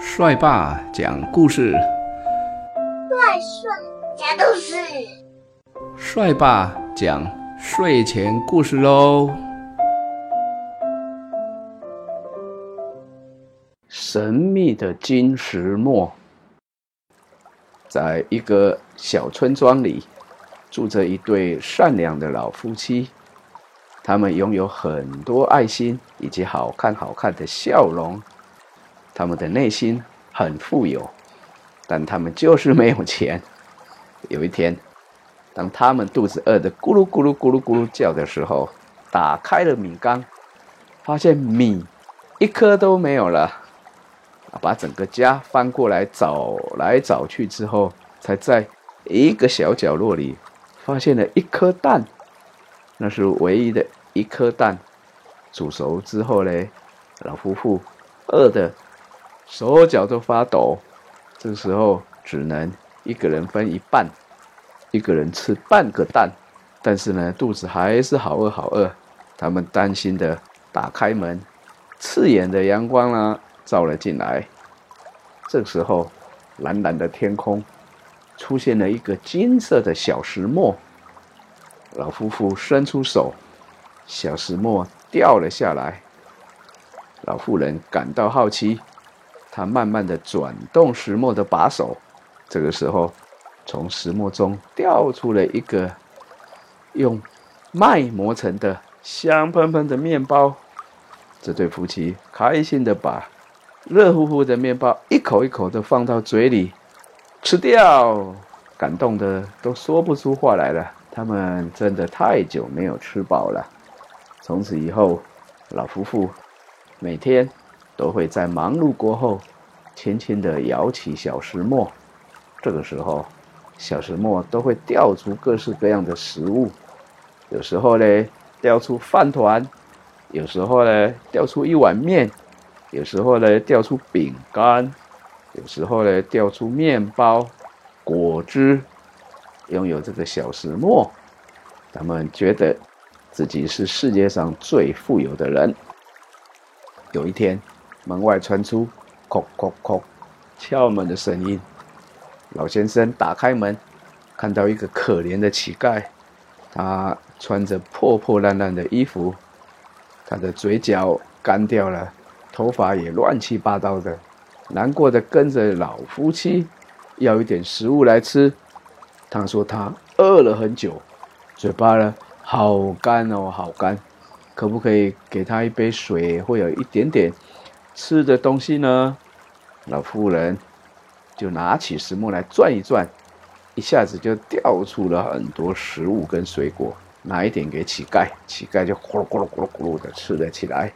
帅爸讲故事，帅帅讲故事，帅爸讲睡前故事喽。神秘的金石墨，在一个小村庄里，住着一对善良的老夫妻。他们拥有很多爱心以及好看好看的笑容，他们的内心很富有，但他们就是没有钱。有一天，当他们肚子饿得咕噜咕噜咕噜咕噜叫的时候，打开了米缸，发现米一颗都没有了。把整个家翻过来找来找去之后，才在一个小角落里发现了一颗蛋，那是唯一的。一颗蛋煮熟之后嘞，老夫妇饿的手脚都发抖，这个时候只能一个人分一半，一个人吃半个蛋，但是呢，肚子还是好饿好饿。他们担心的打开门，刺眼的阳光呢照了进来。这时候，蓝蓝的天空出现了一个金色的小石磨，老夫妇伸出手。小石磨掉了下来，老妇人感到好奇，他慢慢的转动石磨的把手，这个时候，从石磨中掉出了一个用麦磨成的香喷喷的面包。这对夫妻开心的把热乎乎的面包一口一口的放到嘴里吃掉，感动的都说不出话来了。他们真的太久没有吃饱了。从此以后，老夫妇每天都会在忙碌过后，轻轻地摇起小石磨。这个时候，小石磨都会掉出各式各样的食物。有时候呢，掉出饭团；有时候呢，掉出一碗面；有时候呢，掉出饼干；有时候呢，掉出面包、果汁。拥有这个小石磨，他们觉得。自己是世界上最富有的人。有一天，门外传出“叩叩叩”敲门的声音。老先生打开门，看到一个可怜的乞丐，他穿着破破烂烂的衣服，他的嘴角干掉了，头发也乱七八糟的，难过的跟着老夫妻要一点食物来吃。他说他饿了很久，嘴巴呢？好干哦，好干，可不可以给他一杯水，或有一点点吃的东西呢？老妇人就拿起石磨来转一转，一下子就掉出了很多食物跟水果，拿一点给乞丐，乞丐就咕噜咕噜咕噜咕噜的吃了起来。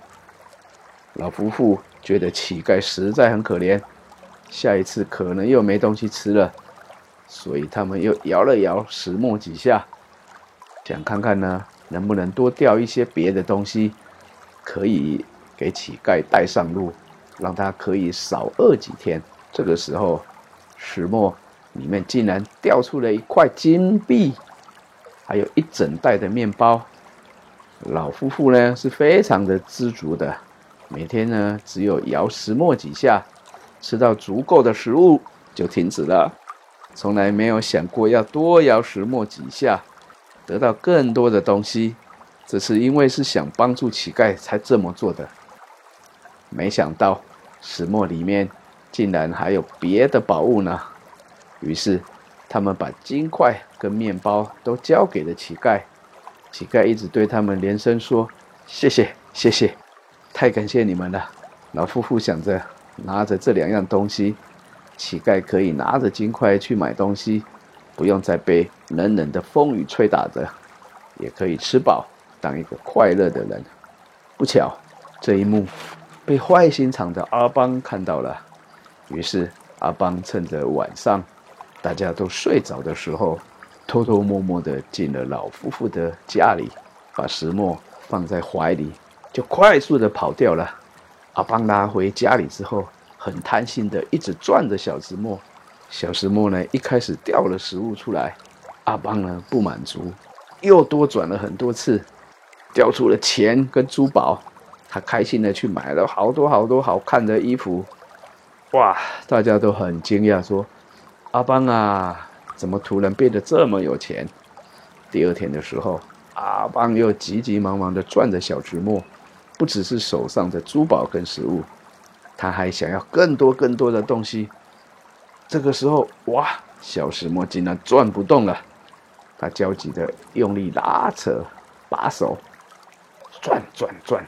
老夫妇觉得乞丐实在很可怜，下一次可能又没东西吃了，所以他们又摇了摇石磨几下。想看看呢，能不能多掉一些别的东西，可以给乞丐带上路，让他可以少饿几天。这个时候，石磨里面竟然掉出了一块金币，还有一整袋的面包。老夫妇呢是非常的知足的，每天呢只有摇石磨几下，吃到足够的食物就停止了，从来没有想过要多摇石磨几下。得到更多的东西，这是因为是想帮助乞丐才这么做的。没想到石磨里面竟然还有别的宝物呢。于是他们把金块跟面包都交给了乞丐。乞丐一直对他们连声说：“谢谢，谢谢，太感谢你们了。”老夫妇想着拿着这两样东西，乞丐可以拿着金块去买东西。不用再被冷冷的风雨吹打着，也可以吃饱，当一个快乐的人。不巧，这一幕被坏心肠的阿邦看到了。于是，阿邦趁着晚上大家都睡着的时候，偷偷摸摸的进了老夫妇的家里，把石磨放在怀里，就快速的跑掉了。阿邦拿回家里之后，很贪心的一直转着小石磨。小石磨呢，一开始掉了食物出来，阿邦呢不满足，又多转了很多次，掉出了钱跟珠宝，他开心的去买了好多好多好看的衣服，哇，大家都很惊讶，说：“阿邦啊，怎么突然变得这么有钱？”第二天的时候，阿邦又急急忙忙地转着小石墨，不只是手上的珠宝跟食物，他还想要更多更多的东西。这个时候，哇，小石墨竟然转不动了，他焦急地用力拉扯把手，转转转，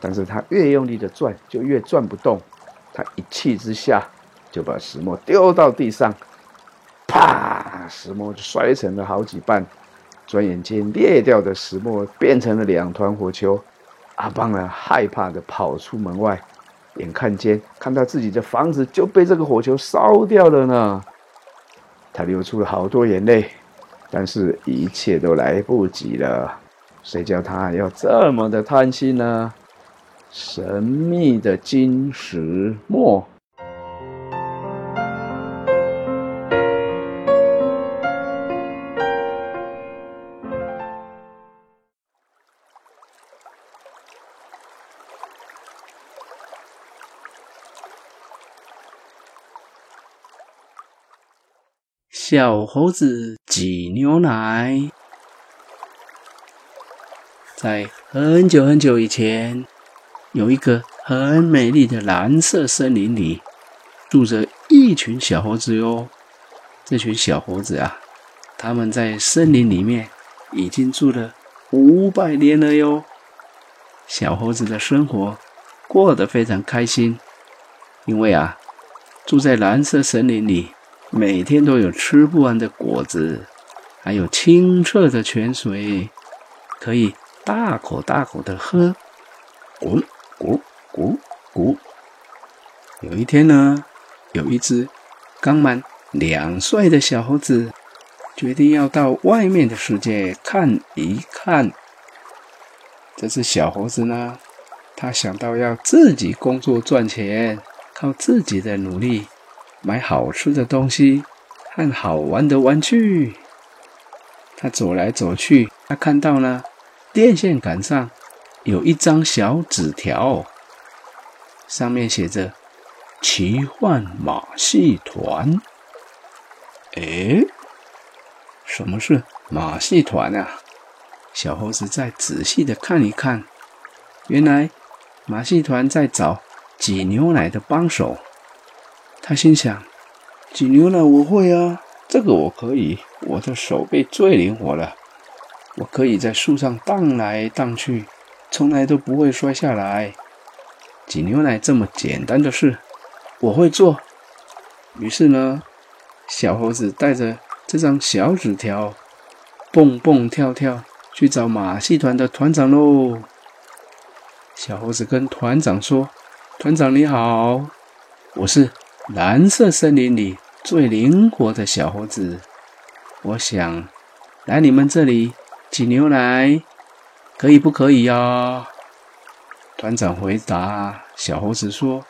但是他越用力的转，就越转不动。他一气之下，就把石磨丢到地上，啪，石磨就摔成了好几半。转眼间，裂掉的石磨变成了两团火球。阿邦呢，害怕的跑出门外，眼看见看到自己的房子就被这个火球烧掉了呢。他流出了好多眼泪，但是一切都来不及了。谁叫他要这么的贪心呢？神秘的金石墨。小猴子挤牛奶。在很久很久以前，有一个很美丽的蓝色森林里，住着一群小猴子哟。这群小猴子啊，他们在森林里面已经住了五百年了哟。小猴子的生活过得非常开心，因为啊，住在蓝色森林里。每天都有吃不完的果子，还有清澈的泉水，可以大口大口的喝。咕咕咕咕。有一天呢，有一只刚满两岁的小猴子，决定要到外面的世界看一看。这只小猴子呢，他想到要自己工作赚钱，靠自己的努力。买好吃的东西和好玩的玩具。他走来走去，他看到呢，电线杆上有一张小纸条，上面写着“奇幻马戏团”。哎，什么是马戏团啊？小猴子再仔细的看一看，原来马戏团在找挤牛奶的帮手。他心想：“挤牛奶我会啊，这个我可以。我的手背最灵活了，我可以在树上荡来荡去，从来都不会摔下来。挤牛奶这么简单的事，我会做。”于是呢，小猴子带着这张小纸条，蹦蹦跳跳去找马戏团的团长喽。小猴子跟团长说：“团长你好，我是。”蓝色森林里最灵活的小猴子，我想来你们这里挤牛奶，可以不可以呀？团长回答小猴子说：“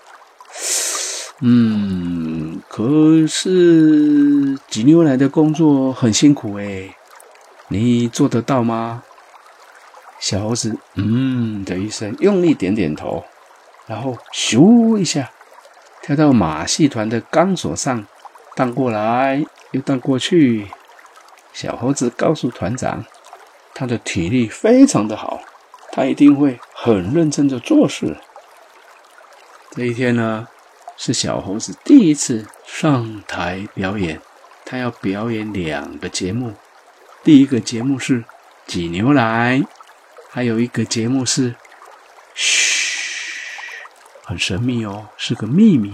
嗯，可是挤牛奶的工作很辛苦哎，你做得到吗？”小猴子嗯的一声，用力点点头，然后咻一下。跳到马戏团的钢索上，荡过来又荡过去。小猴子告诉团长，他的体力非常的好，他一定会很认真的做事。这一天呢，是小猴子第一次上台表演，他要表演两个节目。第一个节目是挤牛奶，还有一个节目是嘘。很神秘哦，是个秘密，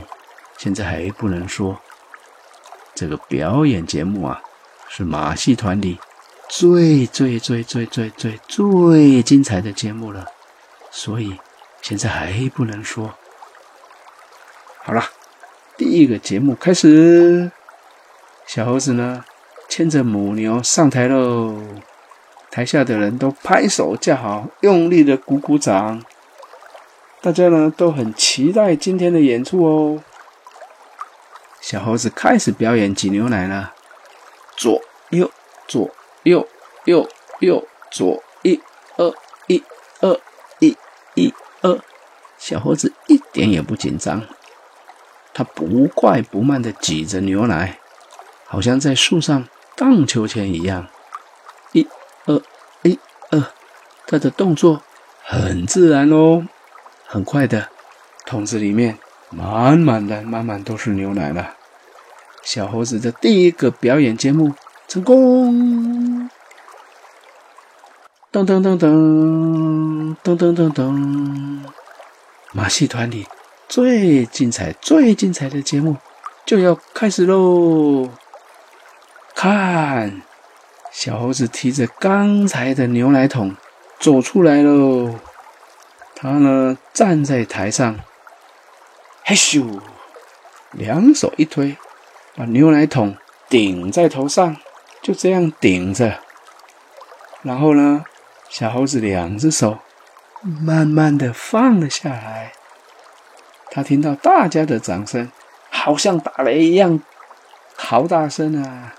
现在还不能说。这个表演节目啊，是马戏团里最最最最最最最精彩的节目了，所以现在还不能说。好了，第一个节目开始，小猴子呢牵着母牛上台喽，台下的人都拍手叫好，用力的鼓鼓掌。大家呢都很期待今天的演出哦。小猴子开始表演挤牛奶了，左右左右右右左一二一二一一二，小猴子一点也不紧张。它不快不慢地挤着牛奶，好像在树上荡秋千一样。一、二、一、二，它的动作很自然哦。很快的，桶子里面满满的、满满都是牛奶了。小猴子的第一个表演节目成功！噔噔噔噔噔噔噔噔，马戏团里最精彩、最精彩的节目就要开始喽！看，小猴子提着刚才的牛奶桶走出来喽。他呢，站在台上，嘿咻，两手一推，把牛奶桶顶在头上，就这样顶着。然后呢，小猴子两只手慢慢的放了下来。他听到大家的掌声，好像打雷一样，好大声啊！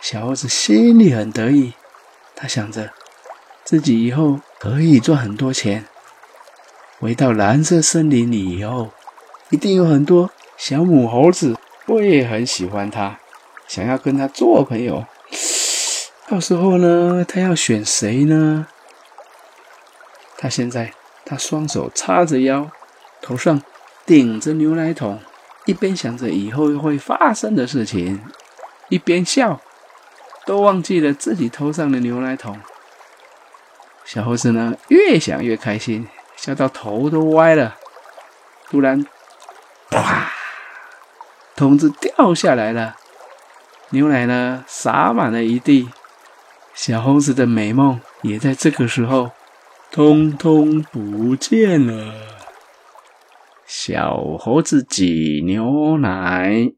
小猴子心里很得意，他想着自己以后可以赚很多钱。回到蓝色森林里以后，一定有很多小母猴子会很喜欢它，想要跟它做朋友。到时候呢，他要选谁呢？他现在，他双手叉着腰，头上顶着牛奶桶，一边想着以后会发生的事情，一边笑，都忘记了自己头上的牛奶桶。小猴子呢，越想越开心。笑到头都歪了，突然，啪！桶子掉下来了，牛奶呢洒满了一地，小猴子的美梦也在这个时候通通不见了。小猴子挤牛奶。